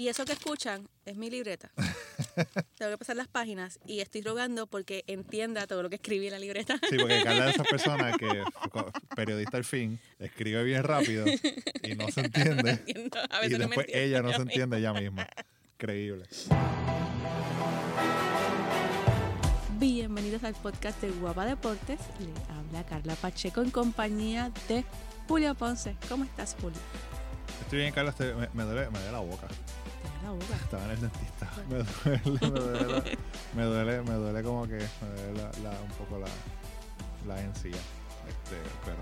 Y eso que escuchan es mi libreta. Tengo que pasar las páginas y estoy rogando porque entienda todo lo que escribí en la libreta. Sí, porque Carla es de esas personas que, periodista al fin, escribe bien rápido y no se entiende. Entiendo, a y veces no me después ella no se misma. entiende ella misma. Increíble. Bienvenidos al podcast de Guapa Deportes. Le habla Carla Pacheco en compañía de Julio Ponce. ¿Cómo estás, Julio? Estoy bien, Carla. estoy- me, me duele, me duele la boca. Te la boca. Estaba en el dentista. Me duele, me duele, la- me duele, me duele como que me duele la, la- un poco la, la encía. Este, pero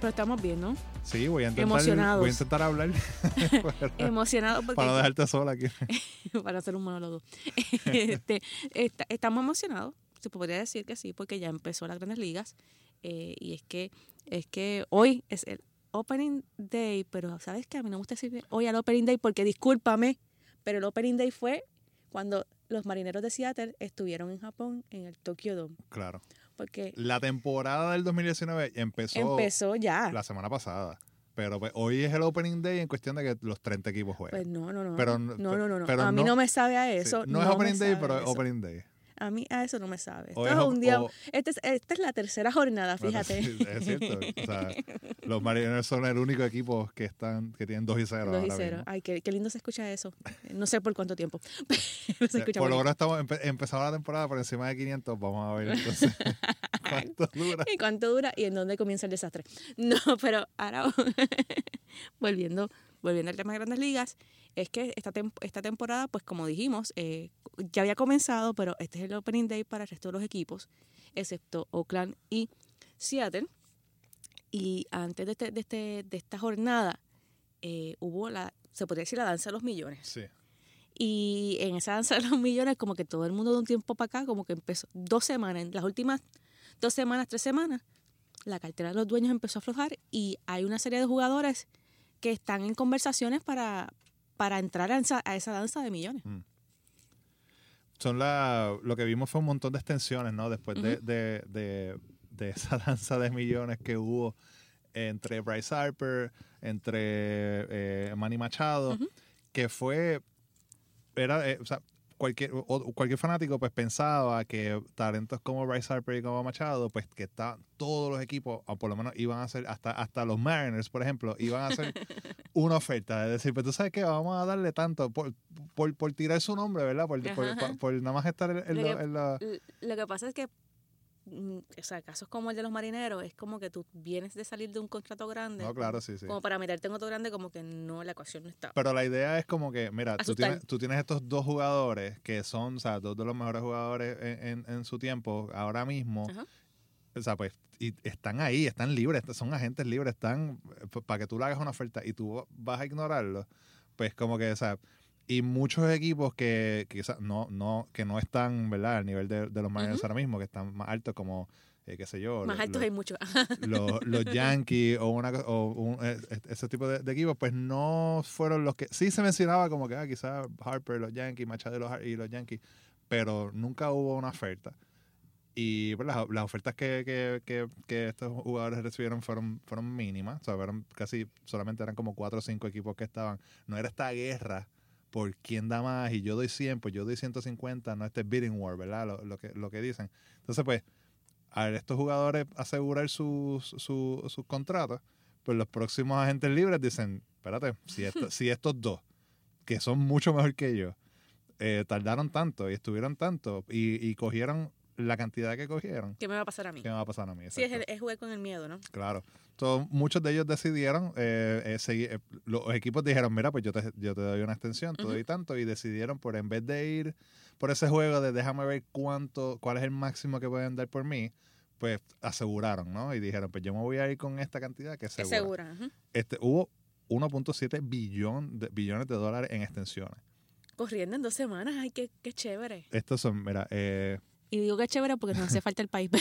Pero estamos bien, ¿no? sí, voy a intentar, Emocionados. voy a intentar hablar para, Emocionados porque para no dejarte sola aquí. para hacer un monólogo. Este, está- estamos emocionados, se podría decir que sí, porque ya empezó las grandes ligas. eh, y es que, es que hoy es el Opening Day, pero ¿sabes qué? A mí no me gusta decir hoy al Opening Day porque discúlpame, pero el Opening Day fue cuando los marineros de Seattle estuvieron en Japón en el Tokyo Dome. Claro. Porque La temporada del 2019 empezó, empezó ya. la semana pasada. Pero pues, hoy es el opening day en cuestión de que los 30 equipos juegan. Pues no, no, no. Pero- no, no, no, no. pero a mí no- no, me sabe a Sí, eso. no, es me opening day, pero es opening day. A mí a eso no me sabe. Esto es es un día. o- este es- esta es la tercera jornada, Bueno, fíjate. sí, es cierto. O sea, los Marineros son el único equipo que están que tienen 2 y 0 Dos y ahora cero. mismo. Ay, qué, qué lindo se escucha eso. No sé por cuánto tiempo. se escucha Por lo menos estamos empe- empezamos la temporada por encima de 500. Vamos a ver entonces cuánto dura. ¿Y cuánto dura y en dónde comienza el desastre? No, pero ahora volviendo, volviendo al tema de grandes ligas, es que esta, tem- esta temporada, pues como dijimos, eh, ya había comenzado, pero este es el opening day para el resto de los equipos, excepto Oakland y Seattle. Y antes de, este, de, este, de esta jornada eh, hubo la, se podría decir la danza de los millones. Sí. Y en esa danza de los millones, como que todo el mundo de un tiempo para acá, como que empezó dos semanas, en las últimas dos semanas, tres semanas, la cartera de los dueños empezó a aflojar y hay una serie de jugadores que están en conversaciones para, para entrar a esa, a esa danza de millones. Son la, lo que vimos fue un montón de extensiones, ¿no? Después de, de, de, de esa danza de millones que hubo entre Bryce Harper, entre eh, Manny Machado, que fue, era, eh, o sea, cualquier, o- cualquier fanático pues pensaba que talentos como Bryce Harper y como Machado, pues que está, todos los equipos, o por lo menos iban a hacer, hasta, hasta los Mariners, por ejemplo, iban a hacer una oferta, es decir, pues tú sabes que vamos a darle tanto por, por, por tirar su nombre, ¿verdad? Por, por, nada más estar en, en Lo que- en la... Lo que pasa es que, o sea, casos como el de los marineros, es como que tú vienes de salir de un contrato grande. No, claro, sí, sí. Como para meterte en otro grande, como que no, la ecuación no está. Pero la idea es como que, mira, tú tienes, tú tienes estos dos jugadores que son, o sea, dos de los mejores jugadores en, en- en su tiempo, ahora mismo. Ajá. O sea, pues, y están ahí, están libres, son agentes libres, están, para que tú le hagas una oferta y tú vas a ignorarlo, pues como que, o sea, y muchos equipos que quizás no, no, que no están, ¿verdad?, al nivel de, de los Mariners ahora mismo, que están más altos como, eh, qué sé yo. Más altos hay muchos. los, los Yankees o, una, o un- eh, eh, ese tipo de, de equipos, pues no fueron los que. Sí se mencionaba como que ah, quizás Harper, los Yankees, Machado y los, y los Yankees, pero nunca hubo una oferta. Y pues, las, las ofertas que, que, que, que estos jugadores recibieron fueron, fueron mínimas, o sea, fueron casi solamente eran como cuatro o cinco equipos que estaban. No era esta guerra por quién da más y yo doy 100, pues yo doy 150, no este bidding war, ¿verdad? Lo, lo que, lo que dicen. Entonces, pues, a estos jugadores asegurar sus, su- sus contratos, pues los próximos agentes libres dicen, espérate, si, esto- si estos dos, que son mucho mejor que yo, eh, tardaron tanto y estuvieron tanto y, y cogieron la cantidad que cogieron, ¿Qué me va a pasar a mí? ¿qué me va a pasar a mí? Sí, es, el- es jugar con el miedo, ¿no? Claro. Entonces, muchos de ellos decidieron, eh, eh, seguir- eh, los equipos dijeron, mira, pues yo te, yo te doy una extensión, te Ujú. doy tanto, y decidieron, por en vez de ir por ese juego de déjame ver cuánto, cuál es el máximo que pueden dar por mí, pues aseguraron, ¿no? Y dijeron, pues yo me voy a ir con esta cantidad que es segura. segura. ujú. Este, hubo 1.7 billón de, billones de dólares en extensiones. Corriendo en dos semanas, ay, qué, qué chévere. Estos son, mira, eh, Y digo que chévere porque nos hace falta el país.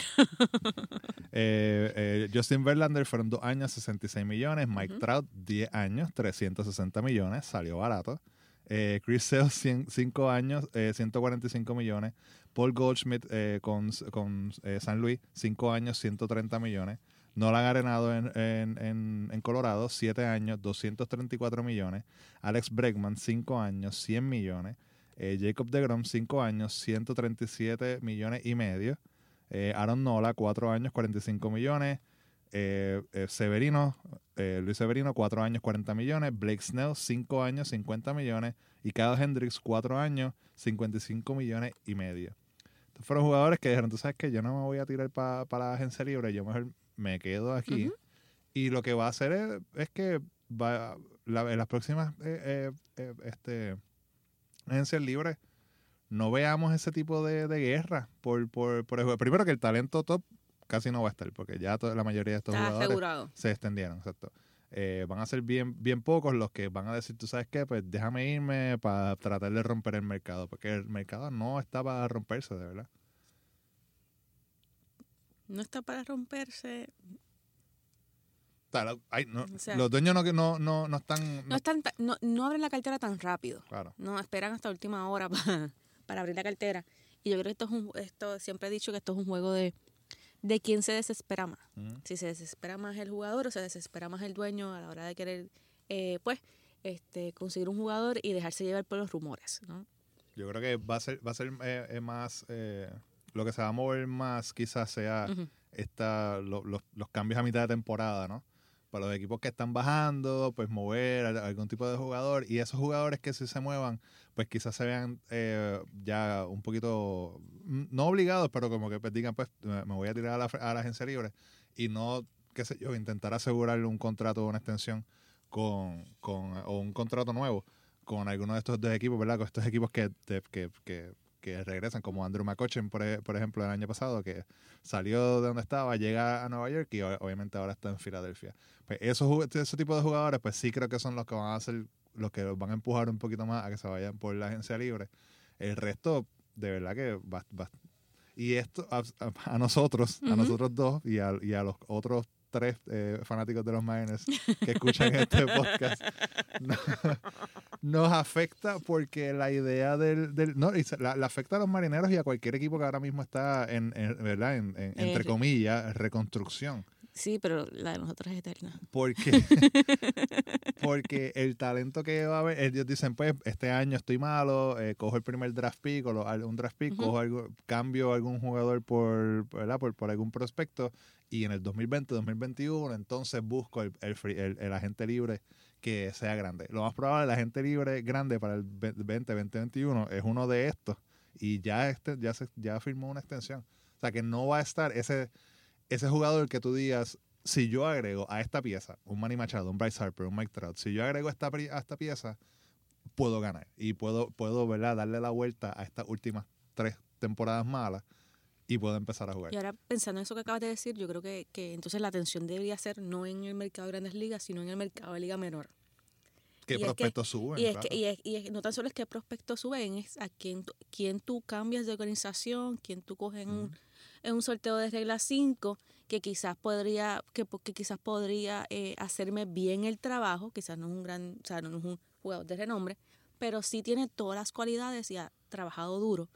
Eh, eh, Justin Verlander fueron dos años, 66 millones. Mike Ujú. Trout, 10 años, 360 millones. Salió barato. Eh, Chris Sale, 5 años, eh, 145 millones. Paul Goldschmidt eh, con, con eh, San Luis, 5 años, 130 millones. Nolan Arenado en, en, en, en Colorado, 7 años, 234 millones. Alex Bregman, 5 años, 100 millones. Eh, Jacob DeGrom, 5 años, 137 millones y medio. Eh, Aaron Nola, 4 años, 45 millones. Eh, eh, Severino, eh, Luis Severino, 4 años, 40 millones. Blake Snell, 5 años, 50 millones. Y Kyle Hendricks, 4 años, 55 millones y medio. Estos fueron jugadores que dijeron, tú sabes que yo no me voy a tirar para la agencia libre, yo mejor me quedo aquí. Ujú. Y lo que va a hacer es, es que va, la- en las próximas eh, este, agencias libres no veamos ese tipo de, de guerra por, por, por el juego. Primero que el talento top casi no va a estar, porque ya la mayoría de estos Está jugadores asegurado. se extendieron, exacto. Eh, van a ser bien, bien pocos los que van a decir, tú sabes qué, pues déjame irme para tratar de romper el mercado, porque el mercado no está para romperse, de verdad. No está para romperse. No, O sea- los dueños no, no, no, no están... No, no- están, no, no abren la cartera tan rápido. claro. No, esperan hasta última hora para, para abrir la cartera. Y yo creo que esto es un, esto siempre he dicho que esto es un juego de, de quién se desespera más. Ujú. Si se desespera más el jugador o se desespera más el dueño a la hora de querer, eh, pues, este, conseguir un jugador y dejarse llevar por los rumores, ¿no? Yo creo que va a ser, va a ser eh, eh, más... eh, lo que se va a mover más quizás sea esta, lo- los, los cambios a mitad de temporada, ¿no? Para los equipos que están bajando, pues mover algún tipo de jugador y esos jugadores que sí se muevan, pues quizás se vean eh, ya un poquito, no obligados, pero como que pues, digan, pues me voy a tirar a la, a agencia libre y no, qué sé yo, intentar asegurarle un contrato o una extensión con, con o un contrato nuevo con alguno de estos dos equipos, ¿verdad? Con estos equipos que, que, que, que regresan, como Andrew McCutcheon, por, e- por ejemplo, el año pasado, que salió de donde estaba, llega a Nueva York y obviamente ahora está en Filadelfia. Pues esos, ese tipo de jugadores, pues sí creo que son los que van a hacer, los que van a empujar un poquito más a que se vayan por la agencia libre. El resto, de verdad que va, va- y esto a, a- a nosotros, a Ujú. nosotros dos y a, y a los otros tres eh, fanáticos de los Miners que escuchan este podcast, no- nos afecta porque la idea del, del no, la, la afecta a los marineros y a cualquier equipo que ahora mismo está en, en- verdad en, en- Eh, entre re- comillas reconstrucción Sí, pero la de nosotros es eterna. porque porque el talento que va a haber ellos dicen pues este año estoy malo eh, cojo el primer draft pick o lo- un draft pick Ujú. cojo algo, cambio algún jugador por ¿verdad? por por algún prospecto y en el 2020 2021 entonces busco el, el, free- el- el agente libre que sea grande lo más probable el agente libre grande para el 20 2021 es uno de estos y ya este ya se ya firmó una extensión o sea que no va a estar ese ese jugador que tú digas si yo agrego a esta pieza un Manny Machado, un Bryce Harper, un Mike Trout, si yo agrego esta, a esta pieza, puedo ganar y puedo, puedo ¿verdad? darle la vuelta a estas últimas tres temporadas malas y puedo empezar a jugar. Y ahora, pensando en eso que acabas de decir, yo creo que, que entonces la atención debería ser no en el mercado de grandes ligas, sino en el mercado de liga menor. ¿Qué y es que- prospectos suben? Y es, que, y, es, y es- no tan solo es qué prospectos suben, es a quién, quién tú cambias de organización, quién tú coges en, un, en un sorteo de regla 5, que quizás podría, que, que quizás podría eh, hacerme bien el trabajo, quizás no es un gran, o sea, no es un jugador de renombre, pero sí tiene todas las cualidades y ha trabajado duro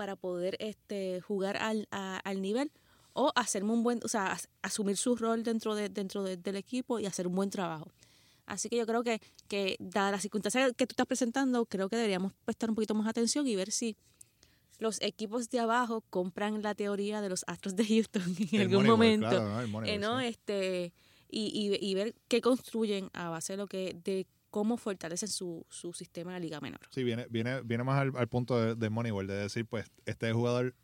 para poder este jugar al, a- al nivel o hacerme un buen, o sea, as- asumir su rol dentro de, dentro de- del equipo y hacer un buen trabajo. Así que yo creo que, que dada las circunstancias que tú estás presentando, creo que deberíamos prestar un poquito más atención y ver si los equipos de abajo compran la teoría de los Astros de Houston en El algún Moneyball, momento. claro, ¿no? El Moneyball, Eh, ¿no? sí. este, y, y, y ver qué construyen a base de lo que de cómo fortalecen su, su sistema de la liga menor. Sí, viene, viene, viene más al, al punto de, de Moneyball, de decir, pues, este jugador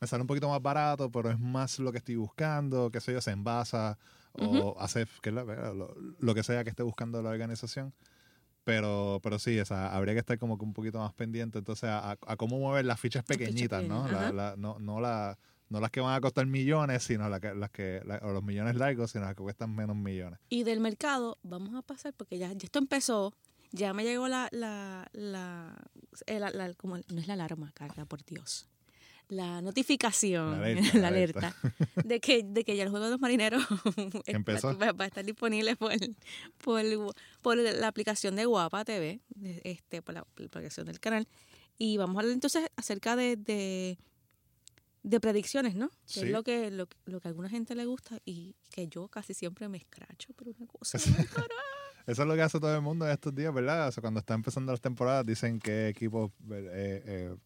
me sale un poquito más barato, pero es más lo que estoy buscando, qué sé yo, se envasa o hace que la- lo, lo que sea que esté buscando la organización. Pero, pero sí, o sea, habría que estar como que un poquito más pendiente entonces a, a- a cómo mover las fichas pequeñitas, ¿no? La- la- no, no, la- no las que van a costar millones, sino la que, las que, la- o los millones largos, sino las que cuestan menos millones. Y del mercado vamos a pasar, porque ya, ya esto empezó, ya me llegó la, la, la, la- como, no es la alarma, Carla, por Dios. La notificación, La alerta, alerta, la alerta. de, que, de que ya el juego de los marineros Empezó. va, va a estar disponible por, por, por la aplicación de Guapa TV, este, por la, por aplicación del canal. Y vamos a hablar entonces acerca de, de, de predicciones, ¿no? Que Sí. es lo que, lo, lo que a alguna gente le gusta y que yo casi siempre me escracho, pero una cosa cara. Eso es lo que hace todo el mundo en estos días, ¿verdad? O sea, cuando están empezando las temporadas, dicen qué equipos eh, eh,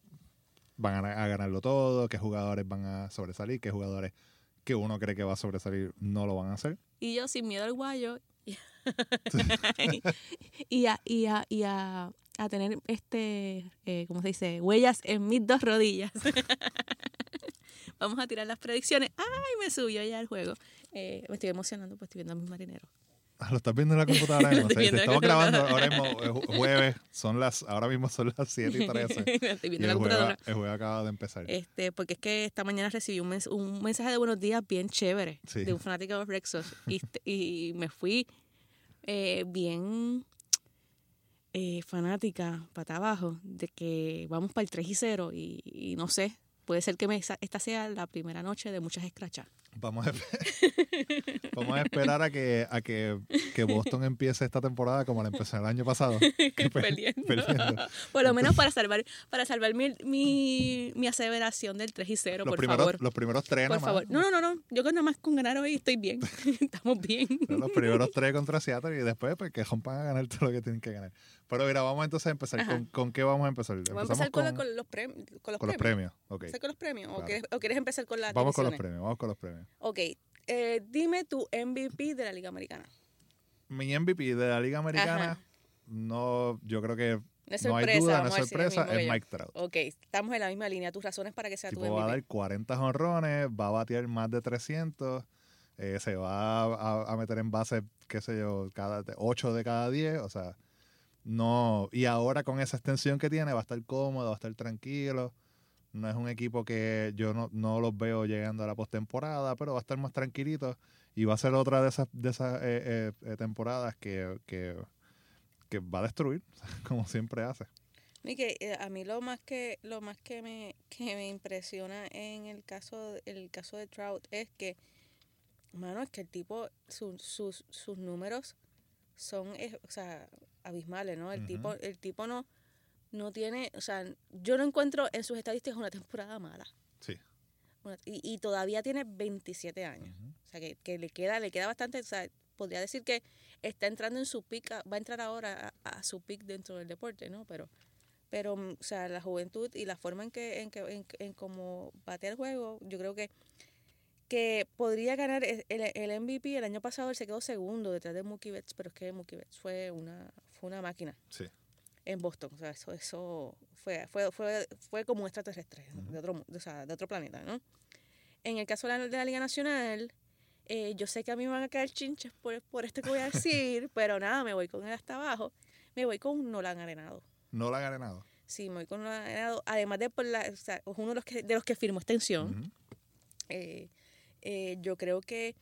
van a, a ganarlo todo, qué jugadores van a sobresalir, qué jugadores que uno cree que va a sobresalir no lo van a hacer. Y yo sin miedo al guayo y, y a, y a, y a, a tener este, eh, ¿cómo se dice? Huellas en mis dos rodillas. Vamos a tirar las predicciones. ¡Ay, me subió ya el juego! Eh, me estoy emocionando, pues estoy viendo a mis marineros. Ah, Lo estás viendo en la computadora. Mismo? Sí, estamos grabando ahora mismo ju- jueves, son las, ahora mismo son las 7 y 13. estoy y viendo la el juego, computadora. el juego acaba de empezar. Este, porque es que esta mañana recibí un, mens- un mensaje de buenos días bien chévere Sí. de un fanático de los Rexos y, este- y me fui eh, bien eh, fanática para abajo de que vamos para el 3 y 0 y, y no sé, puede ser que esta sea la primera noche de muchas escrachas. Vamos a, vamos a esperar a que, a que, que Boston empiece esta temporada como la empezó el año pasado. que Perdiendo. perdiendo. Por lo menos para salvar para salvar mi, mi, mi aseveración del 3 y 0, Los por primeros, favor. los primeros tres Por favor. No, no, no, no. Yo con nada más con ganar hoy estoy bien. Estamos bien. Los primeros tres contra Seattle y después pues que rompan a ganar todo lo que tienen que ganar. Pero mira, vamos entonces a empezar. ¿Con, con qué vamos a empezar? Vamos a empezar con, la- con los, prem- con los con los premios. premios. Ok. ¿Empezar con los premios? ¿O, quieres, o quieres empezar con las Vamos con los premios, vamos con los premios. Ok. Eh, dime tu MVP de la Liga Americana. Mi MVP de la Liga Americana, Ajá. no, yo creo que No es no hay duda, no es sorpresa, es. Mike Trout. Ok, estamos en la misma línea. Tus razones para que sea tu tipo va a dar MVP. 40 honrones, va a batear más de 300, eh, se va a, a meter en base, qué sé yo, cada 8 de cada 10, o sea, no, y ahora con esa extensión que tiene va a estar cómodo, va a estar tranquilo. No es un equipo que yo no, no los veo llegando a la postemporada, pero va a estar más tranquilito y va a ser otra de esas, de esas eh, eh, temporadas que, que, que va a destruir, como siempre hace. Y que eh, a mí lo más que lo más que me que me impresiona en el caso el caso de Trout es que mano es que el tipo su- sus sus números son o sea abismales no el tipo el tipo no no tiene o sea yo no encuentro en sus estadísticas una temporada mala. Sí. Una- y, y todavía tiene 27 años. O sea que, que le queda le queda bastante o sea podría decir que está entrando en su pick a- va a entrar ahora a, a su pick dentro del deporte no pero pero mm, o sea la juventud y la forma en que en que en, en cómo batea el juego yo creo que que podría ganar el, el- el MVP el año pasado él se quedó segundo detrás de Mookie Betts pero es que Mookie Betts fue una fue una máquina. Sí. En Boston o sea eso eso fue fue fue, fue como un extraterrestre de otro o sea, de otro planeta no en el caso de la, de la Liga Nacional eh, yo sé que a mí me van a caer chinches por, por esto que voy a decir pero nada me voy con él hasta abajo me voy con Nolan Arenado No la ha ganado. Sí, me voy con Nolan Arenado. Además de por la, o sea, es uno de los que, de los que firmó extensión. Eh, eh, yo creo que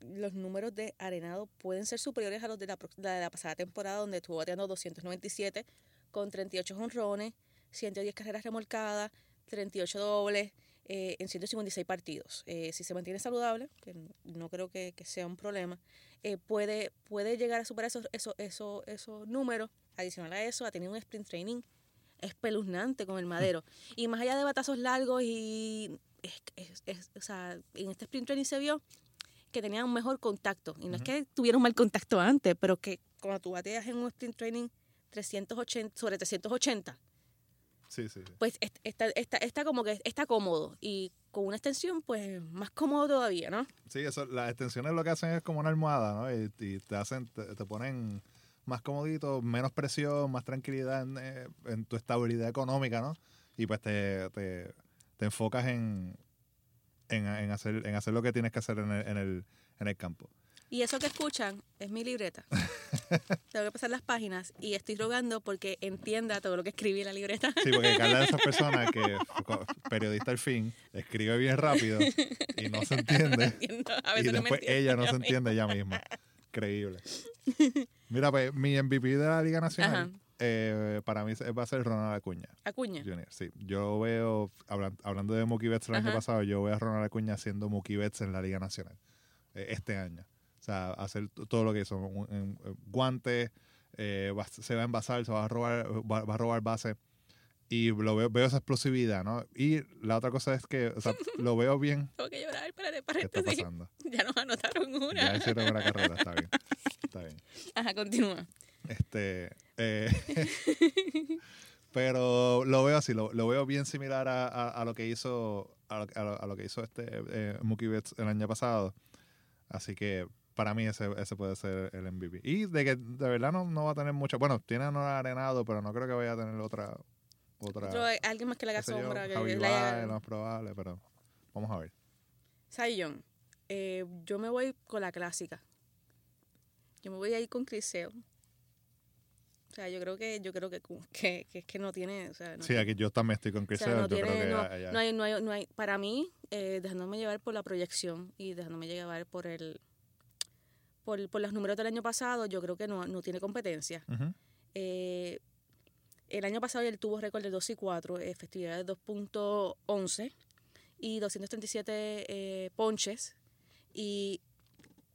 los números de Arenado pueden ser superiores a los de la, la de la pasada temporada, donde estuvo bateando 297 con 38 honrones, 110 carreras remolcadas, 38 dobles eh, en 156 partidos. Eh, si se mantiene saludable, que no creo que, que sea un problema, eh, puede, puede llegar a superar esos, esos, esos, esos números. Adicional a eso, ha tenido un sprint training espeluznante con el madero. Y más allá de batazos largos y... Es, es- es- o sea, en este sprint training se vio que tenían un mejor contacto. Y no es que tuvieron mal contacto antes, pero que cuando tú bateas en un sprint training 380, sobre 380, Sí, sí, sí. pues est- está, está, está como que está cómodo. Y con una extensión, pues más cómodo todavía, ¿no? Sí, eso, las extensiones lo que hacen es como una almohada, ¿no? Y, y te hacen, te, te ponen más comodito, menos presión, más tranquilidad en, eh, en tu estabilidad económica, ¿no? Y pues te, te, te enfocas en, en, en hacer, en hacer lo que tienes que hacer en el, en el, en el campo. Y eso que escuchan es mi libreta. Tengo que pasar las páginas y estoy rogando porque entienda todo lo que escribí en la libreta. Sí, porque Carla es de esas personas que, periodista al fin, escribe bien rápido y no se entiende. Entiendo, a y veces no me después ella no se misma. entiende ella misma. Increíble. Mira, pues mi MVP de la Liga Nacional Ajá. Eh, para mí va a ser Ronald Acuña Acuña. Jr. Sí, yo veo, hablan- hablando de Mookie Betts el año Ajá. pasado, yo veo a Ronald Acuña haciendo Mookie Betts en la Liga Nacional eh, este año. O sea, hacer todo lo que hizo, un- un- un guante, eh, va- se va a envasar, se va a robar, va, va a robar base. Y lo veo, veo esa explosividad, ¿no? Y la otra cosa es que, o sea, lo veo bien. Tengo que llorar, espérate, ¿Qué está paréntesis. pasando? Ya nos anotaron Ya una. hicieron una carrera, está bien. Está bien. Ajá, continúa. Este, eh, pero lo veo así, lo, lo veo bien similar a, a- a lo que hizo a lo, a lo- que hizo este eh, Mookie Betts el año pasado. Así que para mí ese, ese puede ser el MVP. Y de que de verdad no, no va a tener mucha, bueno, tiene a Nora Arenado, pero no creo que vaya a tener otra otra Otro, alguien más que le haga yo, sombra. que Baez, lo más probable, pero vamos a ver. Young, eh, yo me voy con la clásica. Yo me voy a ir con Sale. O sea, yo creo que yo creo que que, que es que no tiene, o sea, no, Sí, aquí yo también estoy con o Chris sea, Sale, no yo tiene, creo que no, ya- no hay, no hay, no hay, para mí, eh, dejándome llevar por la proyección y dejándome llevar por el por, por los números del año pasado, yo creo que no, no tiene competencia. Ujú. Eh, el año pasado él tuvo récord de 2 y 4, efectividad de 2.11 y 237 eh, ponches. Y,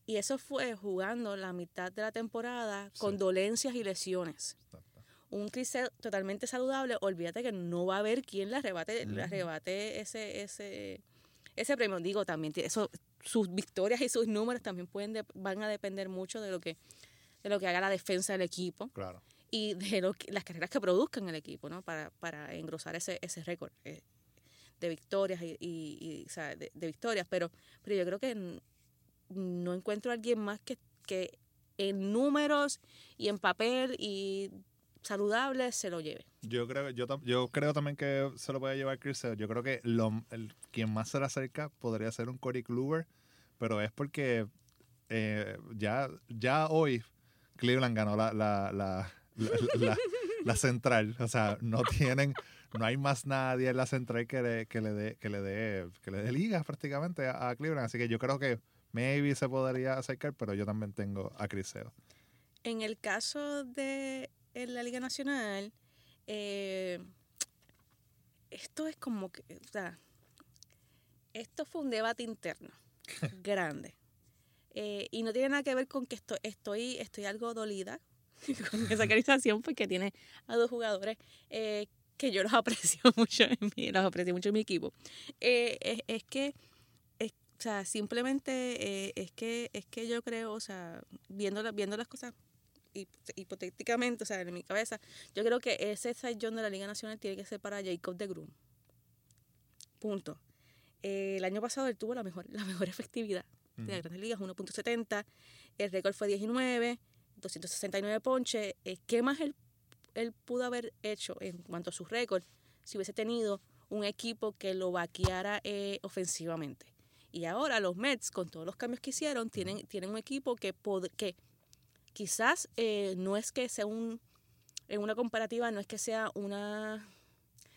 y eso fue jugando la mitad de la temporada con Sí. dolencias y lesiones. Un Chris Sale totalmente saludable, olvídate que no va a haber quien le arrebate, le arrebate ese, ese, ese premio. Digo, también eso, sus victorias y sus números también pueden de- van a depender mucho de lo que de lo que haga la defensa del equipo Claro. y de lo que- las carreras que produzcan el equipo, ¿no? Para, para engrosar ese, ese récord eh, de victorias y, y- y, o sea, de, de victorias. Pero, pero yo creo que no encuentro a alguien más que, que en números y en papel y saludable se lo lleve. Yo creo, yo, yo creo también que se lo puede llevar Chris. Yo creo que lo, el, quien más se le acerca podría ser un Corey Kluber, pero es porque eh, ya, ya hoy Cleveland ganó la, la, la, la, la- la central. O sea, no tienen, no hay más nadie en la central que le, que le dé, que le dé, que le dé ligas prácticamente a, a Cleveland. Así que yo creo que maybe se podría acercar, pero yo también tengo a Sale. En el caso de la Liga Nacional, eh, esto es como que, o sea, esto fue un debate interno grande. Eh, y no tiene nada que ver con que esto, estoy, estoy algo dolida con esa organización porque tiene a dos jugadores eh, que yo los aprecio mucho en mi, los aprecio mucho en mi equipo. Es, es que sea, simplemente eh, es que es que yo creo, o sea, viendo, la- viendo las cosas hip- hipotéticamente, o sea, en mi cabeza, yo creo que ese John de la Liga Nacional tiene que ser para Jacob de Groom. Punto. Eh, el año pasado él tuvo la mejor, la mejor efectividad de las grandes ligas, 1.70. El récord fue 19, 269 ponches. Eh, ¿Qué más él, él pudo haber hecho en cuanto a sus récords si hubiese tenido un equipo que lo vaqueara eh, ofensivamente? Y ahora los Mets, con todos los cambios que hicieron, tienen, tienen un equipo que, que quizás eh, no es que sea un, en una comparativa, no es que sea una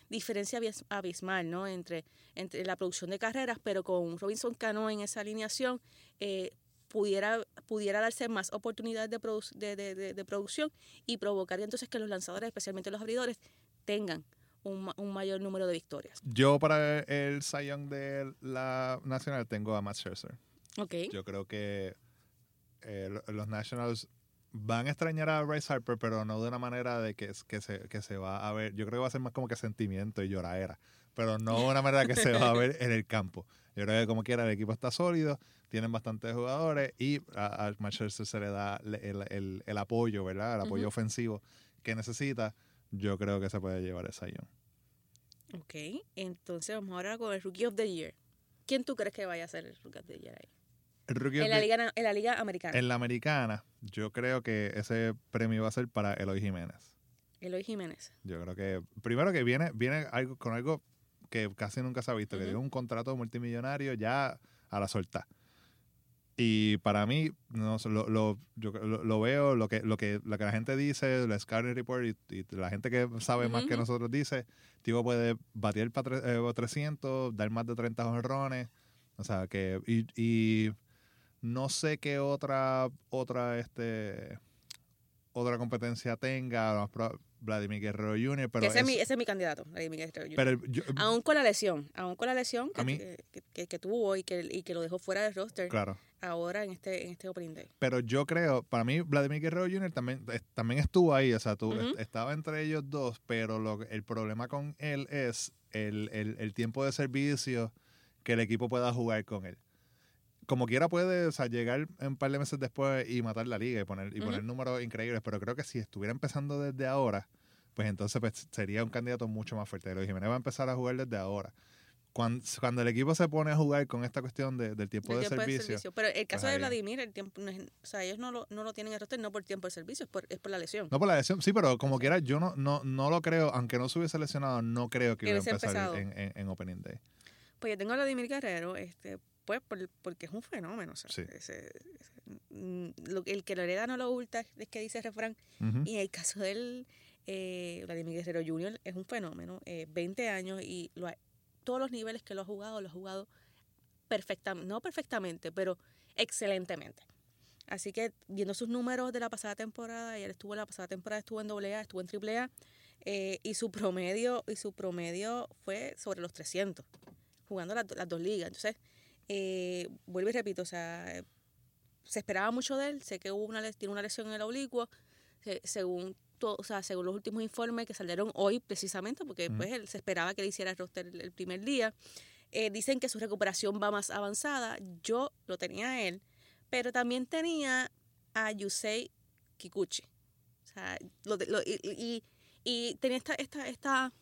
diferencia abis- abismal ¿no? entre, entre la producción de carreras, pero con Robinson Cano en esa alineación eh, pudiera, pudiera darse más oportunidades de, produ- de- de producción y provocar entonces que los lanzadores, especialmente los abridores, tengan un, ma- un mayor número de victorias. Yo para el Cy Young de la Nacional tengo a Matt Scherzer. Ok. Yo creo que eh, lo- los Nationals van a extrañar a Bryce Harper, pero no de una manera de que, se, que se va a ver. Yo creo que va a ser más como que sentimiento y lloradera, pero no de una manera que se va a ver en el campo. Yo creo que como quiera el equipo está sólido, tienen bastantes jugadores y a, a Matt Scherzer se le da el, el- el- apoyo, ¿verdad? El apoyo Ujú. ofensivo que necesita. Yo creo que se puede llevar ese Young. Ok, entonces vamos ahora con el Rookie of the Year. ¿Quién tú crees que vaya a ser el Rookie of the Year ahí? El rookie En la, the- liga, en la liga americana. En la americana, yo creo que ese premio va a ser para Eloy Jiménez. Eloy Jiménez. Yo creo que, primero que viene, viene algo, con algo que casi nunca se ha visto, que tiene un contrato multimillonario ya a la suelta. Y para mí, no lo, lo, yo lo, lo veo, lo que, lo, que, lo que la gente dice, el Scouting Report y, y la gente que sabe más que nosotros dice, tipo puede batir para 300, dar más de 30 jonrones. O sea, que. Y, y no sé qué otra, otra, este otra competencia tenga. Vladimir Guerrero Jr., pero ese, es mi, ese es mi candidato, Vladimir Guerrero Jr. pero yo- aún con la lesión, aún con la lesión que, mí- que, que- que tuvo y que, y que lo dejó fuera del roster claro. ahora en este, en este opening day. Pero yo creo, para mí, Vladimir Guerrero Jr. también, es- también estuvo ahí, o sea, tú, estaba entre ellos dos, pero lo, el problema con él es el, el, el tiempo de servicio que el equipo pueda jugar con él. Como quiera puede o sea, llegar un par de meses después y matar la liga y poner, y poner números increíbles, pero creo que si estuviera empezando desde ahora, pues entonces pues, sería un candidato mucho más fuerte. Los Jiménez va a empezar a jugar desde ahora. Cuando, cuando el equipo se pone a jugar con esta cuestión de- del tiempo, de, tiempo servicio, Pero el caso pues de ahí- Vladimir, el tiempo no es- o sea, ellos no lo, no lo tienen en el roster no por tiempo de servicio, es por, es por la lesión. No por la lesión, sí, pero como quiera, yo no, no, no lo creo, aunque no se hubiese lesionado, no creo que Que iba a hubiese empezar empezado. en, en- en Opening Day. Pues yo tengo a Vladimir Guerrero, este, pues por- porque es un fenómeno. o sea, Sí. ese- ese- lo- el que lo hereda no lo oculta, es que dice el refrán. Y en el caso del eh, Vladimir Guerrero Jr. es un fenómeno, eh, 20 años y lo ha- todos los niveles que lo ha jugado, lo ha jugado perfectamente, no perfectamente, pero excelentemente. Así que viendo sus números de la pasada temporada, y él estuvo en la pasada temporada, estuvo en AA, estuvo en AAA, eh, y su promedio, y su promedio fue sobre los 300, jugando las, las dos ligas. Entonces, eh, vuelvo y repito, o sea, se esperaba mucho de él, sé que hubo una, tiene una lesión en el oblicuo, se- según o sea, según los últimos informes que salieron hoy precisamente, porque pues, él se esperaba que le hiciera el roster el, el primer día, eh, dicen que su recuperación va más avanzada. Yo lo tenía a él, pero también tenía a Yusei Kikuchi. O sea, lo de- lo- y, y- y tenía esta, esta, esta,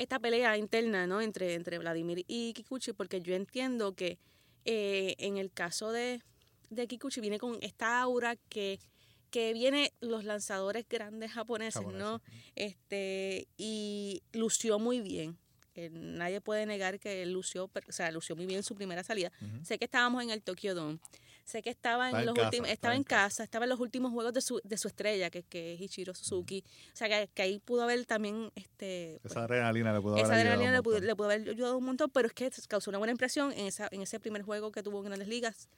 esta pelea interna ¿no? entre, entre Vladimir y Kikuchi, porque yo entiendo que eh, en el caso de, de Kikuchi viene con esta aura que, que viene los lanzadores grandes japoneses, ¿no? Este, y lució muy bien. Eh, nadie puede negar que lució, o sea, lució muy bien su primera salida. Sé que estábamos en el Tokyo Dome. Sé que estaba en los casa, últimos, estaba estaba en casa, estaba en los últimos juegos de su, de su estrella, que, que es Ichiro Suzuki. O sea, que, que ahí pudo haber también este pues, Esa adrenalina le pudo esa haber ayudado adrenalina un le pudo, montón. le pudo haber ayudado un montón, pero es que causó una buena impresión en, esa, en ese primer juego que tuvo en Grandes Ligas.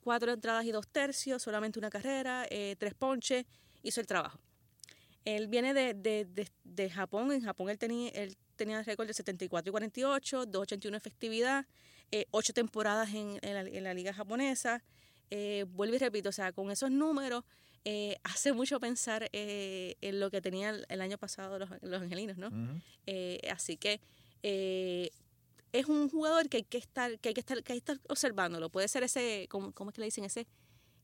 Cuatro entradas y dos tercios, solamente una carrera, eh, tres ponches, hizo el trabajo. Él viene de, de, de, de Japón, en Japón él tenía, él tenía el récord de 74 y 48, 281 efectividad, eh, ocho temporadas en, en, la, en la liga japonesa. Eh, vuelvo y repito, o sea, con esos números eh, hace mucho pensar eh, en lo que tenía el, el año pasado los, los angelinos, ¿no? Eh, así que eh, es un jugador que hay que estar, que hay que estar, que hay que estar observándolo. Puede ser ese, ¿cómo, cómo es que le dicen? Ese,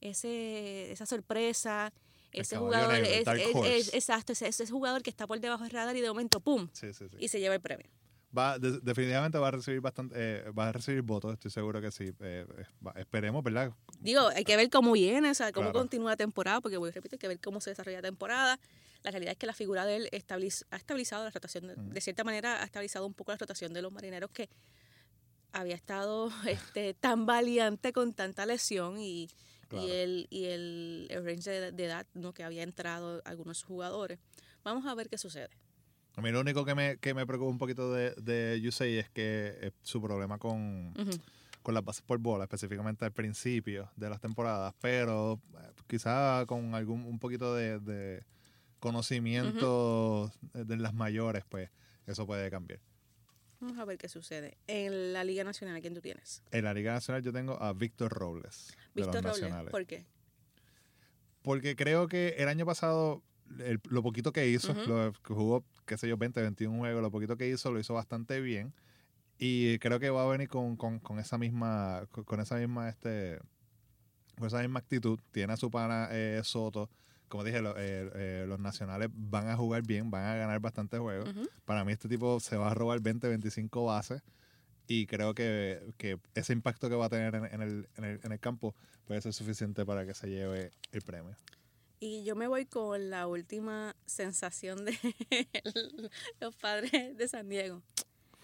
ese, esa sorpresa, ese jugador, negro, el es- dark es- horse. es- exacto, ese, ese jugador que está por debajo del radar y de momento, ¡pum! Sí, sí, sí. y se lleva el premio. Va, de- definitivamente va a recibir bastante, eh, va a recibir votos, estoy seguro que sí. Eh, eh, va- esperemos, ¿verdad? Digo, hay que ver cómo viene, o sea, cómo Claro. continúa la temporada, porque voy a repetir, hay que ver cómo se desarrolla la temporada. La realidad es que la figura de él estabiliz- ha estabilizado la rotación, de, Ujú. de cierta manera ha estabilizado un poco la rotación de los marineros que había estado este, tan valiente con tanta lesión y, Claro. y el, y el, el range de, de edad ¿no? que había entrado algunos jugadores. Vamos a ver qué sucede. A mí lo único que me, que me preocupa un poquito de, de Yusei es que eh, su problema con, Ujú. con las bases por bola, específicamente al principio de las temporadas, pero eh, quizá con algún un poquito de, de conocimiento de- de las mayores, pues eso puede cambiar. Vamos a ver qué sucede. En la Liga Nacional, ¿a quién tú tienes? En la Liga Nacional yo tengo a Víctor Robles, Víctor Robles. nacionales. ¿Por qué? Porque creo que el año pasado, el- lo poquito que hizo, lo que jugó, qué sé yo, 20, 21 juegos, lo poquito que hizo, lo hizo bastante bien. Y creo que va a venir con, con- con esa misma, con, con esa misma, este, con esa misma actitud. Tiene a su pana eh, Soto. Como dije, lo- eh, eh, los nacionales van a jugar bien, van a ganar bastantes juegos. Para mí este tipo se va a robar 20, 25 bases. Y creo que, que ese impacto que va a tener en, en el, en, el, en el campo puede ser suficiente para que se lleve el premio. Y yo me voy con la última sensación de los padres de San Diego.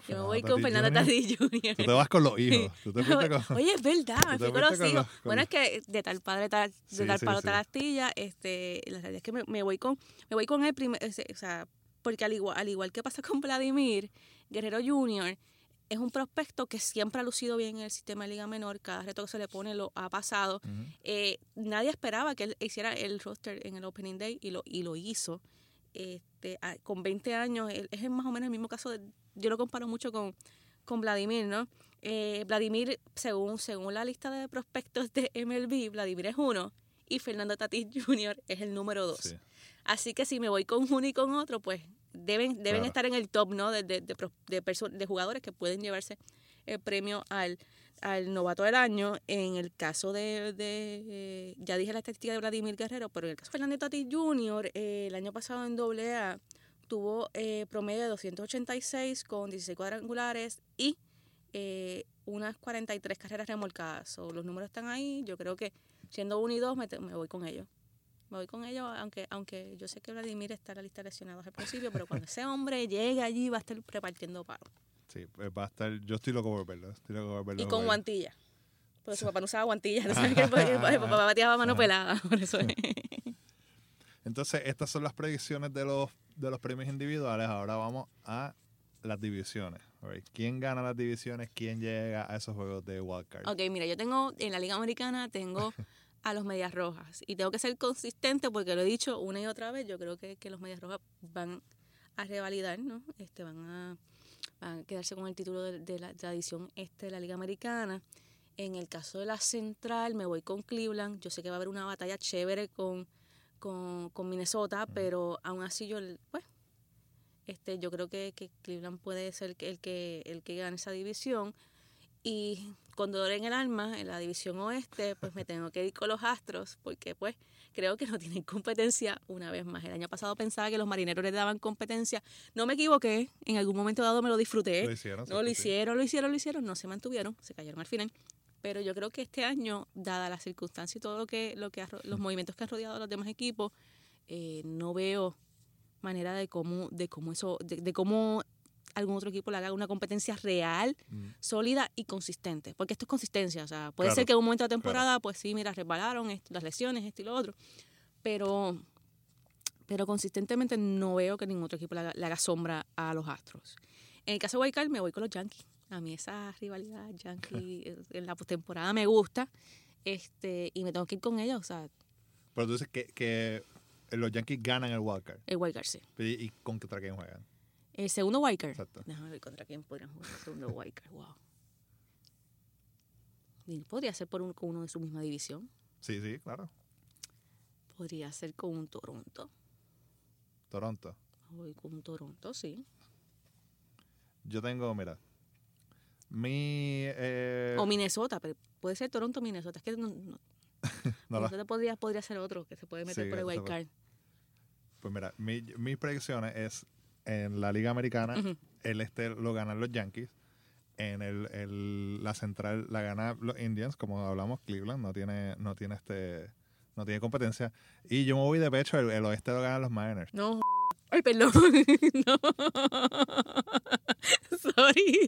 Yo me voy con Fernando Tati Jr. Tú te vas con los hijos. Tú te fuiste con... Oye, es verdad, me fui con los con hijos. los- con bueno, es que de tal padre, tal, de Sí, tal palo, sí. tal astilla, este, la realidad es que me, me voy con, me voy con el primer, o sea, porque al igual, al igual que pasa con Vladimir, Guerrero Jr., es un prospecto que siempre ha lucido bien en el sistema de Liga Menor, cada reto que se le pone lo ha pasado. Eh, nadie esperaba que él hiciera el roster en el Opening Day y lo, y lo hizo. este, con 20 años, es más o menos el mismo caso, de- yo lo comparo mucho con, con Vladimir, ¿no? Eh, Vladimir, según, según la lista de prospectos de MLB, Vladimir es uno y Fernando Tatis Jr. es el número dos. Sí. Así que si me voy con uno y con otro, pues deben, deben Claro. estar en el top, ¿no? De, de, de, de jugadores que pueden llevarse el premio al, al novato del año. En el caso de, de, eh, ya dije la estadística de Vladimir Guerrero, pero en el caso de Fernando Tatis Jr., eh, el año pasado en AA tuvo eh, promedio de 286 con 16 cuadrangulares y eh, unas 43 carreras remolcadas. So, los números están ahí. Yo creo que siendo uno y dos me, me voy con ellos. Me voy con ellos, aunque aunque yo sé que Vladimir está en la lista de lesionados al principio, pero cuando ese hombre llegue allí va a estar repartiendo paro. Sí, pues va a estar. Yo estoy loco por verlo. Estoy loco por verlo. Y con jugar. guantilla. Porque su papá no usaba guantillas. No sabes que el, papá bateaba mano pelada. Por eso es. Entonces, estas son las predicciones de los, de los premios individuales. Ahora vamos a las divisiones. ¿Quién gana las divisiones? ¿Quién llega a esos juegos de wildcard? Ok, mira, yo tengo en la Liga Americana tengo a los Medias Rojas y tengo que ser consistente porque lo he dicho una y otra vez. Yo creo que, que los Medias Rojas van a revalidar, ¿no? Este, van a, van a quedarse con el título de, de la, edición este de la Liga Americana. En el caso de la Central, me voy con Cleveland. Yo sé que va a haber una batalla chévere con, con, con Minnesota, pero aún así yo, pues, este, yo creo que, que Cleveland puede ser el que, el que, el que gane esa división. Y con dolor en el alma, en la división oeste, pues me tengo que ir con los Astros, porque pues creo que no tienen competencia una vez más. El año pasado pensaba que los marineros les daban competencia. No me equivoqué, en algún momento dado me lo disfruté. Lo hicieron. No, lo hicieron, lo hicieron, lo hicieron, no se mantuvieron, se cayeron al final. Pero yo creo que este año, dada las circunstancias y todo lo que, lo que los movimientos que han rodeado a los demás equipos, eh, no veo manera de cómo, de cómo eso, de, de cómo algún otro equipo le haga una competencia real, Mm. sólida y consistente. Porque esto es consistencia. O sea, puede Claro, ser que en un momento de la temporada, pues sí, mira, resbalaron esto, las lesiones, esto y lo otro. Pero, pero consistentemente no veo que ningún otro equipo le haga, le haga sombra a los Astros. En el caso de Wildcard, me voy con los Yankees. A mí esa rivalidad Yankee eh, en la postemporada me gusta. Este, y me tengo que ir con ellos. O sea, Pero tú dices que, que los Yankees ganan el wildcard. el Wildcard, sí. ¿Y, y contra quién juegan? El segundo Wildcard. Exacto. Déjame ver contra quién podrían jugar el segundo Wildcard. Wow. Y Podría ser por un- con uno de su misma división. Sí, sí, claro. Podría ser con un Toronto. Toronto. Voy con un Toronto, sí. Yo tengo, mira, mi... eh, o Minnesota, pero puede ser Toronto o Minnesota. Es que no, no- no la- Minnesota podría, podría ser otro que se puede meter Sí, por el wild card. Pues mira, mi- mis predicciones es en la Liga Americana, Ujú. el este lo ganan los Yankees. En el, el- la central la ganan los Indians, como hablamos, Cleveland no tiene, no tiene este, no tiene competencia. Y yo me voy de pecho, el, el oeste lo ganan los Mariners. No. Ay, perdón. no. Sorry.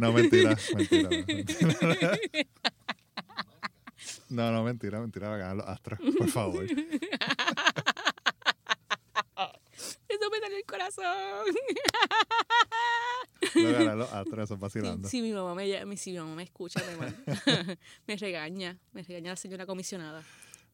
No, mentira, mentira. no, mentira. No, no, mentira, mentira, ganan los Astros, por favor. Eso me salió el corazón. Si mi mamá me, si mi mamá me escucha, me, me regaña. Me regaña la señora comisionada.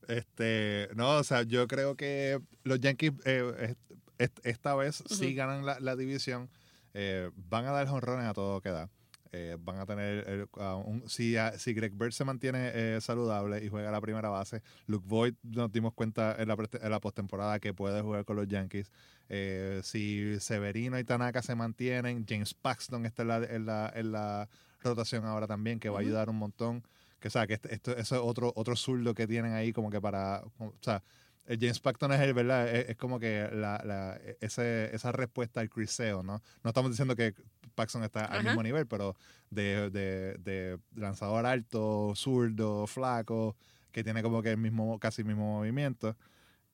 Este, no, o sea, yo creo que los Yankees eh, est- est- esta vez sí Ujú. ganan la, la división. Eh, van a dar jonrones a todo lo que da. Eh, van a tener, a un- si, a- si Greg Bird se mantiene eh, saludable y juega la primera base, Luke Voigt nos dimos cuenta en la, pre- en la postemporada que puede jugar con los Yankees. Eh, si Severino y Tanaka se mantienen, James Paxton está en la, en la, en la rotación ahora también, que va a ayudar un montón. Que, o sea, que este- esto, eso es otro, otro zurdo que tienen ahí como que para... O sea, el James Paxton es el, ¿verdad? Es, es como que la, la, ese, esa respuesta al criseo, ¿no? No estamos diciendo que Paxton está al mismo nivel, pero de, de, de lanzador alto, zurdo, flaco, que tiene como que el mismo, casi el mismo movimiento.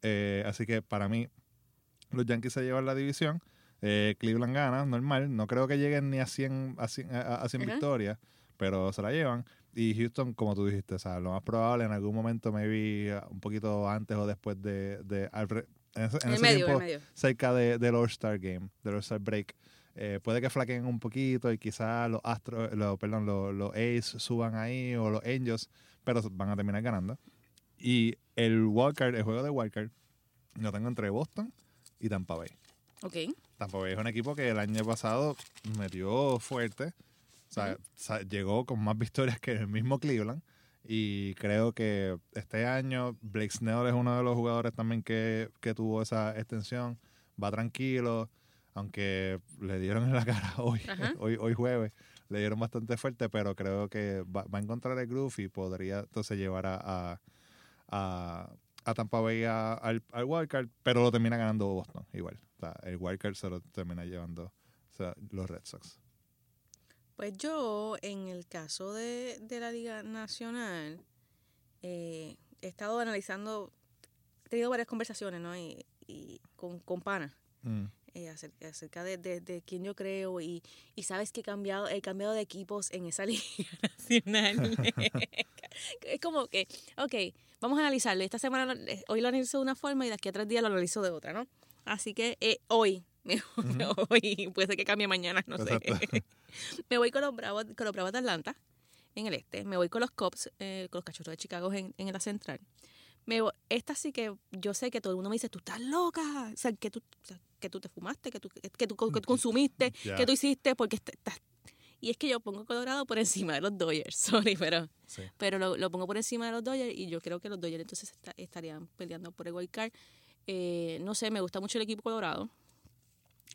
Eh, así que para mí, los Yankees se llevan la división. Eh, Cleveland gana, normal. No creo que lleguen ni a 100, a 100, a- a 100 Ajá. victorias, pero se la llevan. Y Houston, como tú dijiste, o sea, lo más probable en algún momento, maybe uh, un poquito antes o después de. de Alfred- en ese, en ese medio, tiempo, medio. cerca de, del All-Star Game, del All-Star Break. Eh, puede que flaquen un poquito y quizás los Astros, los, perdón, los, los A's suban ahí o los Angels, pero van a terminar ganando. Y el wildcard, el juego de wildcard, lo tengo entre Boston y Tampa Bay. Ok. Tampa Bay es un equipo que el año pasado metió fuerte. O sea, llegó con más victorias que el mismo Cleveland. Y creo que este año Blake Snell es uno de los jugadores también que, que tuvo esa extensión. Va tranquilo, aunque le dieron en la cara hoy, Ajá. hoy, hoy jueves. Le dieron bastante fuerte, pero creo que va, va a encontrar el groove y podría entonces llevar a, a, a- a Tampa Bay al, al wildcard, pero lo termina ganando Boston igual. O sea, el wildcard se lo termina llevando o sea, los Red Sox. Pues yo, en el caso de, de la Liga Nacional, eh, he estado analizando, he tenido varias conversaciones, ¿no? Y, y con, con pana Mm. eh, acerca, acerca de, de, de quién yo creo y, y sabes que he cambiado, he cambiado de equipos en esa Liga Nacional. es como que, ok, vamos a analizarlo. Esta semana, eh, hoy lo analizo de una forma y de aquí a tres días lo analizo de otra, ¿no? Así que eh, hoy, hoy, puede ser que cambie mañana, no sé. Me voy con los Bravos, con los Bravos de Atlanta en el este. Me voy con los Cubs, eh, con los Cachorros de Chicago en, en la central. Me voy- esta sí que yo sé que todo el mundo me dice, tú estás loca. O sea, que tú, o sea, que tú te fumaste, que tú, que tú, que tú consumiste, que tú hiciste, porque est- estás... Y es que yo pongo Colorado por encima de los Dodgers, sorry, pero, Sí. pero lo, lo pongo por encima de los Dodgers y yo creo que los Dodgers entonces esta- estarían peleando por el wild card. Eh, no sé, me gusta mucho el equipo Colorado.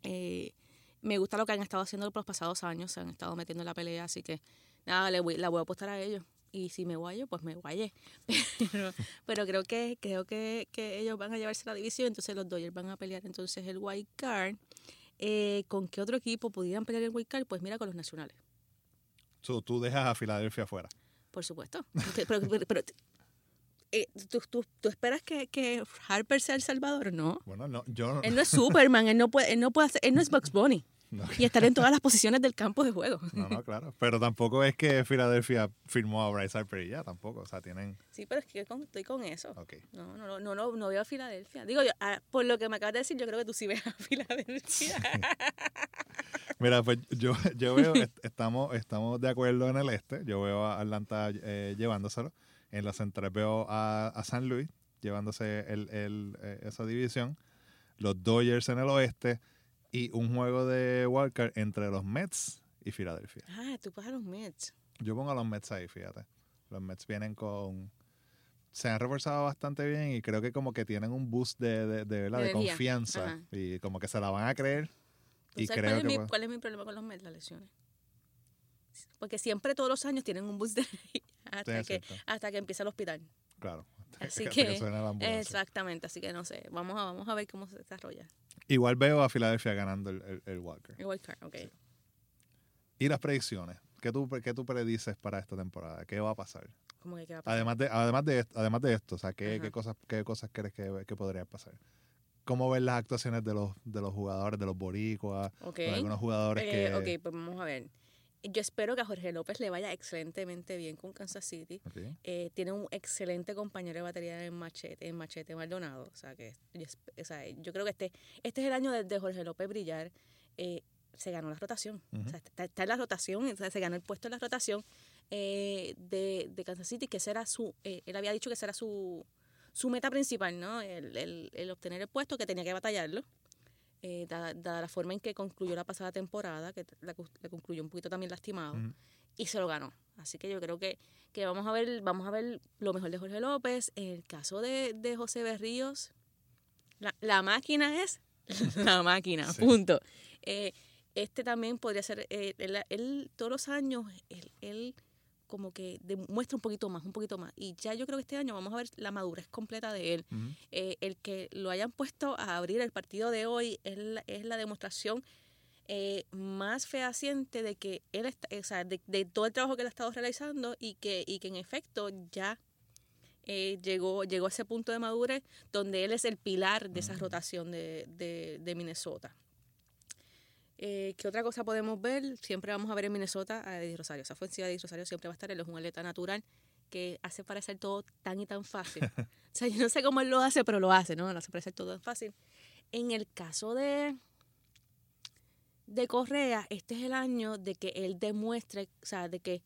Eh, me gusta lo que han estado haciendo por los pasados años, se han estado metiendo en la pelea, así que nada, le voy, la voy a apostar a ellos. Y si me guayo, pues me guayé. Pero, pero creo que creo que, que ellos van a llevarse la división, entonces los Dodgers van a pelear entonces el wild card. Eh, ¿Con qué otro equipo pudieran pelear el wild card? Pues mira, con los nacionales, So, tú dejas a Filadelfia afuera. por supuesto. Porque- Pero, pero- pero, eh, ¿tú, tú, tú esperas que, que Harper sea el salvador? No. Bueno, no, yo Él no es Superman, él no puede, él no puede hacer, él no es Bugs Bunny. no, Y estar en todas las posiciones del campo de juego. no, no, claro. Pero tampoco es que Filadelfia firmó a Bryce Harper y ya, tampoco. O sea, tienen... Sí, pero es que con- estoy con eso. Ok. No, no, no, no, no, veo a Filadelfia. Digo, yo, ah, por lo que me acabas de decir, yo creo que tú sí ves a Filadelfia. Mira, pues yo, yo veo, est- estamos, estamos de acuerdo en el este. Yo veo a Atlanta eh, llevándoselo. En la central veo a, a San Luis llevándose el, el, eh, esa división. Los Dodgers en el oeste. Y un juego de wildcard entre los Mets y Filadelfia. ah, tú vas a los Mets. Yo pongo a los Mets ahí, fíjate. Los Mets vienen con... Se han reforzado bastante bien y creo que como que tienen un boost de, de, de. De confianza. Ajá. Y como que se la van a creer. ¿Tú Y creo cuál, es que mi, puede- cuál es mi problema con los Mets? Las lesiones. Porque siempre, todos los años, tienen un boost de hasta, que, hasta que empieza el hospital. Claro. Así Hasta que, la ambulancia. exactamente, así que no sé, vamos a, vamos a ver cómo se desarrolla. Igual veo a Filadelfia ganando el, el, el Walker. El card, ok. Sí. Y las predicciones. ¿Qué tú, ¿Qué tú predices para esta temporada? ¿Qué va a pasar? ¿Cómo que qué va a pasar? Además de, además de, esto, además de esto, o sea, ¿qué, cosas, ¿qué cosas crees que, que podrían pasar? ¿Cómo ves las actuaciones de los, de los jugadores, de los boricuas, Ok. de algunos jugadores Eh, que... ok, pues vamos a ver. Yo espero que a Jorge López le vaya excelentemente bien con Kansas City. Eh, tiene un excelente compañero de batería en Machete, en Machete Maldonado. O sea, que yo, o sea, yo creo que este, este es el año de, de Jorge López brillar. Eh, se ganó la rotación. O sea, está, está en la rotación, o sea, se ganó el puesto en la rotación eh, de, de Kansas City, que ese era su, eh, él había dicho que esa era su, su meta principal, ¿no? El, el- el obtener el puesto, que tenía que batallarlo. Eh, dada, dada la forma en que concluyó la pasada temporada, que la, concluyó un poquito también lastimado Ujú. y se lo ganó. Así que yo creo que, que vamos a ver vamos a ver lo mejor de Jorge López. En el caso de, de José Berríos, la, la máquina es la máquina, Sí. punto. Eh, este también podría ser, eh, él, él todos los años, él, él como que demuestra un poquito más, un poquito más. Y ya yo creo que este año vamos a ver la madurez completa de él. Eh, el que lo hayan puesto a abrir el partido de hoy es la, es la demostración eh, más fehaciente de que él está, o sea, de, de todo el trabajo que él ha estado realizando y que, y que en efecto ya eh, llegó, llegó a ese punto de madurez donde él es el pilar de esa rotación de, de, de Minnesota. Eh, ¿Qué otra cosa podemos ver? Siempre vamos a ver en Minnesota a Eddie Rosario. Esa ofensiva de Eddie Rosario siempre va a estar. Él es un atleta natural que hace parecer todo tan y tan fácil. o sea, yo no sé cómo él lo hace, pero lo hace, ¿no? Lo hace parecer todo tan fácil. En el caso de, de Correa, este es el año de que él demuestre, o sea, de que,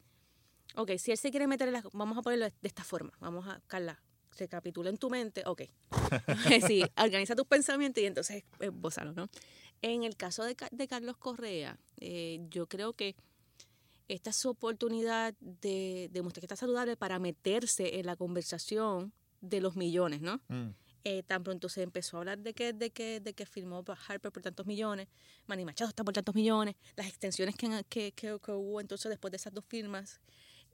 ok, si él se quiere meter en la, vamos a ponerlo de esta forma, vamos a, Carla, recapitula en tu mente, ok. sí, organiza tus pensamientos y entonces esbózalo, ¿no? En el caso de, de Carlos Correa, eh, yo creo que esta es su oportunidad de demostrar que está saludable para meterse en la conversación de los millones, ¿no? Mm. Eh, tan pronto se empezó a hablar de que, de que, de que firmó Harper por tantos millones, Manny Machado está por tantos millones, las extensiones que, que, que- que hubo entonces después de esas dos firmas,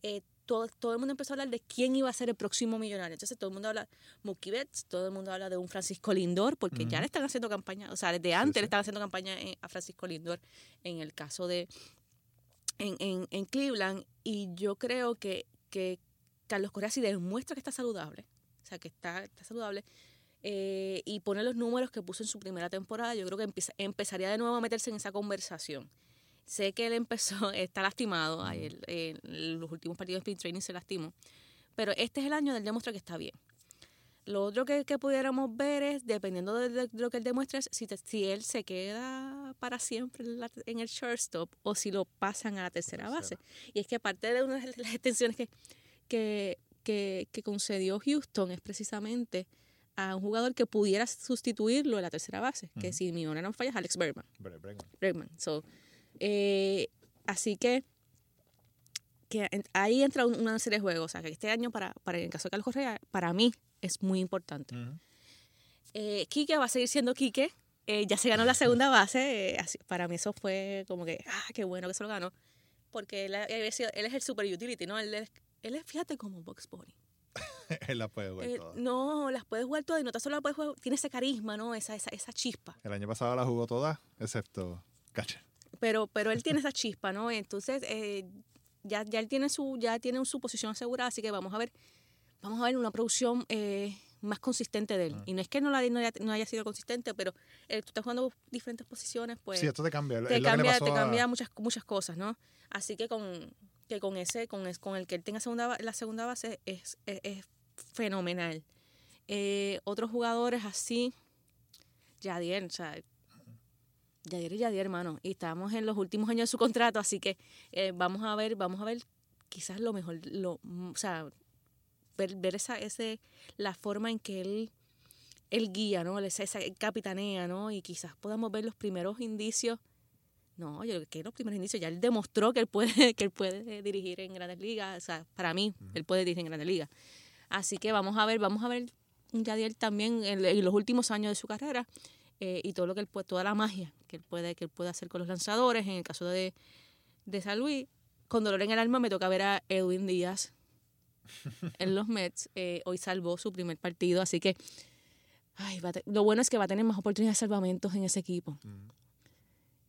eh, todo, todo el mundo empezó a hablar de quién iba a ser el próximo millonario. Entonces todo el mundo habla Mookie Betts, todo el mundo habla de un Francisco Lindor, porque ya le están haciendo campaña, o sea, desde antes sí. le están haciendo campaña eh, a Francisco Lindor en el caso de en, en, en Cleveland. Y yo creo que, que Carlos Correa si demuestra que está saludable, o sea, que está, está saludable, eh, y pone los números que puso en su primera temporada, yo creo que empieza- empezaría de nuevo a meterse en esa conversación. Sé que él empezó, está lastimado, ayer, en los últimos partidos de sprint training se lastimó, pero este es el año del demostrar que está bien. Lo otro que, que pudiéramos ver es, dependiendo de, de lo que él demuestre, es si, te- si él se queda para siempre en, la- en el shortstop o si lo pasan a la tercera base. Y es que parte de una de las extensiones que, que, que, que concedió Houston es precisamente a un jugador que pudiera sustituirlo en la tercera base, que Ujú. si mi memoria no falla es Alex Bergman. Brett Bregman. Bregman. So, eh, así que, que en- ahí entra un- una serie de juegos. O sea, que este año, para, para el caso de Carlos Correa, para mí es muy importante. Ujú. Eh, Quique va a seguir siendo Quique. Eh, ya se ganó la segunda base. eh, así- para mí eso fue como que, ah, qué bueno que se lo ganó. Porque él, él es el super utility, ¿no? Él es, él es, fíjate, como Box Bunny. Él la puede jugar Eh, todas. no, las puedes jugar todas y no tan solo las puedes jugar, tiene ese carisma, ¿no? Esa, esa, esa chispa. El año pasado la jugó todas, excepto catcher. Pero pero él tiene esa chispa, ¿no? Entonces eh, ya, ya él tiene su ya tiene su posición asegurada, así que vamos a ver vamos a ver una producción eh, más consistente de él. Ah. Y no es que no, la, no, haya, no haya sido consistente, pero eh, tú estás jugando diferentes posiciones, pues sí, esto te cambia. te cambia, te a- cambia muchas muchas cosas, ¿no? Así que con que con ese con, es- con el que él tenga segunda la segunda base es, es, es fenomenal. Eh, otros jugadores así, Yadier, o sea, Yadier y Yadier, hermano, y estamos en los últimos años de su contrato, así que eh, vamos a ver, vamos a ver quizás lo mejor, lo, o sea, ver, ver esa, ese, la forma en que él, él guía, ¿no? Esa, esa capitanea, ¿no? Y quizás podamos ver los primeros indicios. No, yo creo que los primeros indicios ya él demostró que él puede, que él puede dirigir en Grandes Ligas. O sea, para mí, él puede dirigir en Grandes Ligas. Así que vamos a ver, vamos a ver un Yadiel también en, en los últimos años de su carrera eh, y todo lo que él puede, toda la magia que él puede, que él puede hacer con los lanzadores. En el caso de, de San Luis, con dolor en el alma me toca ver a Edwin Díaz en los Mets. Eh, hoy salvó su primer partido, así que ay, va a te- lo bueno es que va a tener más oportunidades de salvamentos en ese equipo. Ujú.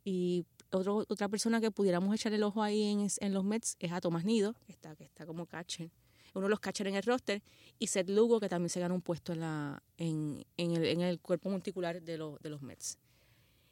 Y otro, otra persona que pudiéramos echar el ojo ahí en, en los Mets es a Tomás Nido, que está, que está como catcher, uno de los catchers en el roster, y Seth Lugo, que también se ganó un puesto en, la, en, en, el, en el cuerpo multicular de, los de los Mets.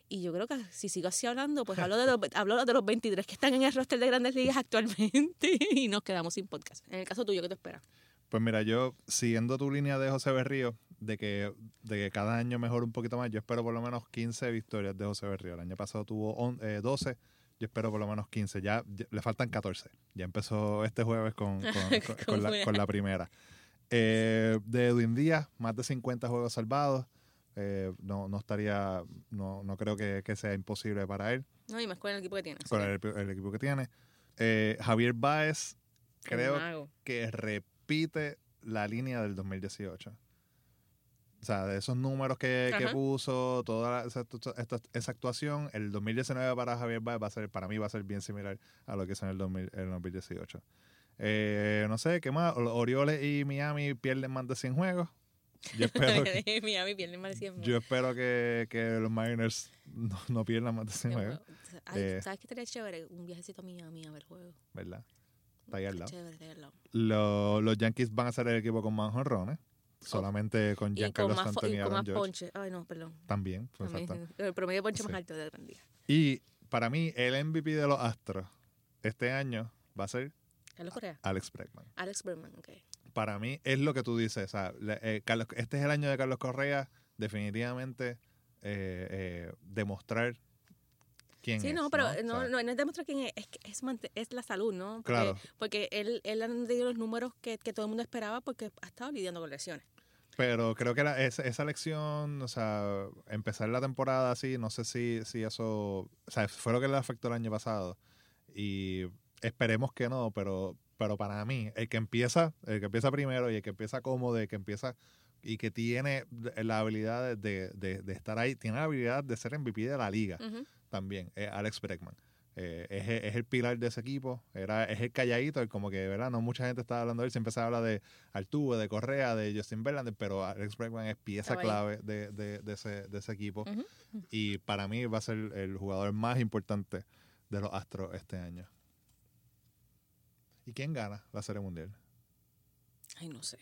Y yo creo que si sigo así hablando, pues hablo de, los, hablo de los 23 que están en el roster de grandes ligas actualmente y nos quedamos sin podcast. En el caso tuyo, ¿qué te espera? Pues mira, yo siguiendo tu línea de José Berrío, de que, de que cada año mejora un poquito más, yo espero por lo menos 15 victorias de José Berrío. El año pasado tuvo on- eh, 12, yo espero por lo menos 15. Ya, ya- le faltan 14. Ya empezó este jueves con, con- con- con la, primera. Eh, de Edwin Díaz, más de 50 juegos salvados. Eh, no, no estaría, no, no creo que, que sea imposible para él, No, y más con el equipo que tiene. con el, el equipo que tiene. Eh, Javier Baez, el creo que repite la línea del 2018. O sea, de esos números que, que puso, toda esa, esta- esa actuación, el 2019 para Javier Baez va a ser, para mí va a ser bien similar a lo que hizo en el, 2000 el 2018. Eh, no sé, ¿qué más? Orioles y Miami pierden más de 100 juegos. Yo espero que, Miami pierde más de 100 yo espero que, que los Mariners no, no pierdan más de 100 juegos, Ay, Eh, ¿Sabes qué estaría chévere? Un viajecito a Miami a ver juego. ¿verdad? Está ahí al lado. Chévere, está ahí al lado. Lo- los Yankees van a ser el equipo con más jonrones, solamente con Y con Giancarlo Stanton y con más ponche. Ay, no, perdón. También, pues, exacto. El promedio de ponche Sí. más alto de la gran liga. Y para mí, el MVP de los Astros este año va a ser Carlos Correa. Alex Bregman. Alex Berman, ok. Para mí es lo que tú dices. o sea, eh, Carlos- este es el año de Carlos Correa. Definitivamente eh, eh, demostrar quién Sí, es. no, pero O sea, no, no, no es demostrar quién es, es, que es, es la salud, ¿no? Porque, Claro. Porque él, él ha tenido los números que, que todo el mundo esperaba porque ha estado lidiando con lesiones. Pero creo que la- esa, esa lección, o sea, empezar la temporada así, no sé si, si eso, o sea, fue lo que le afectó el año pasado. Y esperemos que no, pero, pero para mí, el que empieza, el que empieza primero y el que empieza cómodo, el que empieza y que tiene la habilidad de, de- de estar ahí, tiene la habilidad de ser MVP de la liga también, es Alex Bregman. Eh, es, el- es el pilar de ese equipo, era, es el calladito, como que, ¿verdad? No mucha gente estaba hablando de él, siempre se habla de Altuve, de Correa, de Justin Verlander, pero Alex Bregman es pieza clave de, de- de ese, de ese equipo y para mí va a ser el jugador más importante de los Astros este año. ¿Y quién gana la Serie Mundial? Ay, no sé.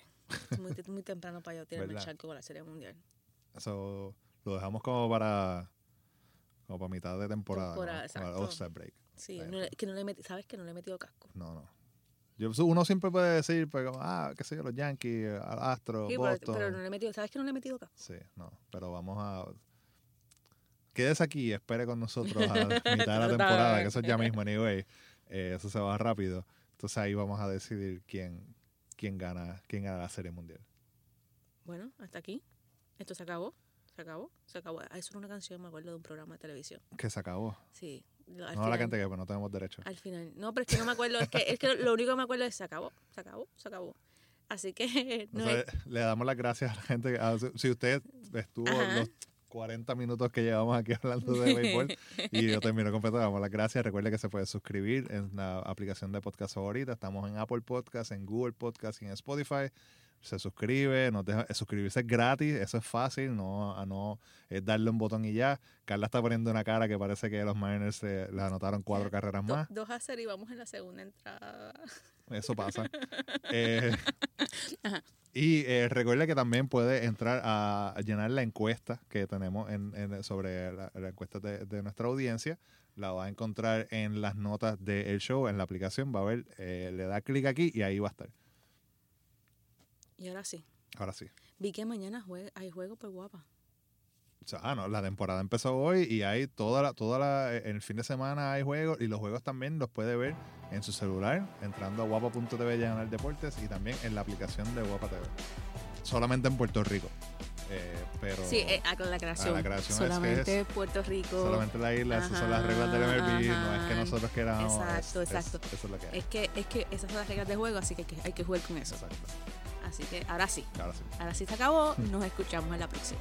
Es muy, muy temprano para yo tirarme el charco con la Serie Mundial. Eso lo dejamos como para como para mitad de temporada, Temporada, ¿no? Exacto. Break. Sí, no que no le metí, ¿sabes que no le he metido casco? No, no. Yo, uno siempre puede decir, pues, como, ah, qué sé yo, los Yankees, Astros, Sí, pero, Boston. pero no le he metido, ¿sabes que no le he metido casco? Sí, no, pero vamos a... Quédese aquí y espere con nosotros a la mitad de la temporada, que eso es ya mismo, anyway. Eh, eso se va rápido. Entonces ahí vamos a decidir quién, quién, gana, quién gana la Serie Mundial. Bueno, hasta aquí. Esto se acabó. Se acabó. Se acabó. Ah, Eso era una canción, me acuerdo de un programa de televisión. Que se acabó. Sí. Al no la final- cante que pues no tenemos derecho. Al final. No, pero es que no me acuerdo. Es que, es que lo único que me acuerdo es se acabó. Se acabó. Se acabó. Así que no Entonces, es- le damos las gracias a la gente. a- si usted estuvo Ajá. los 40 minutos que llevamos aquí hablando de béisbol y yo termino completo, le damos las gracias. Recuerde que se puede suscribir en la aplicación de podcast favorita. Estamos en Apple Podcast, en Google Podcast y en Spotify. Se suscribe, nos deja, eh, suscribirse es gratis, eso es fácil, no, a no es darle un botón y ya. Carla está poniendo una cara que parece que los Mariners le anotaron cuatro carreras do- más. dos a cero y vamos en la segunda entrada. Eso pasa. Eh, Ajá. y eh, recuerde que también puede entrar a llenar la encuesta que tenemos en, en- sobre la, la encuesta de, de nuestra audiencia. La va a encontrar en las notas del show, en la aplicación. Va a ver, eh, le da clic aquí y ahí va a estar. Y ahora sí. Ahora sí. Vi que mañana hay juego por guapa. O sea, ah, no, la temporada empezó hoy y hay toda la, toda la, en el fin de semana hay juegos y los juegos también los puede ver en su celular, entrando a guapa.tv Diagonal Deportes y también en la aplicación de Guapa TV. Solamente en Puerto Rico. Eh, pero Sí, eh, ah, con la creación. la creación es que Solamente Puerto Rico. solamente la isla, esas son las reglas del MLB, no es que nosotros queramos. Exacto, es- es- exacto. eso es lo que es. Es que, es que esas son las reglas de juego, así que hay que, hay que jugar con eso. Exacto. Así que ahora sí. Ahora sí. Ahora sí se acabó. Nos escuchamos en la próxima.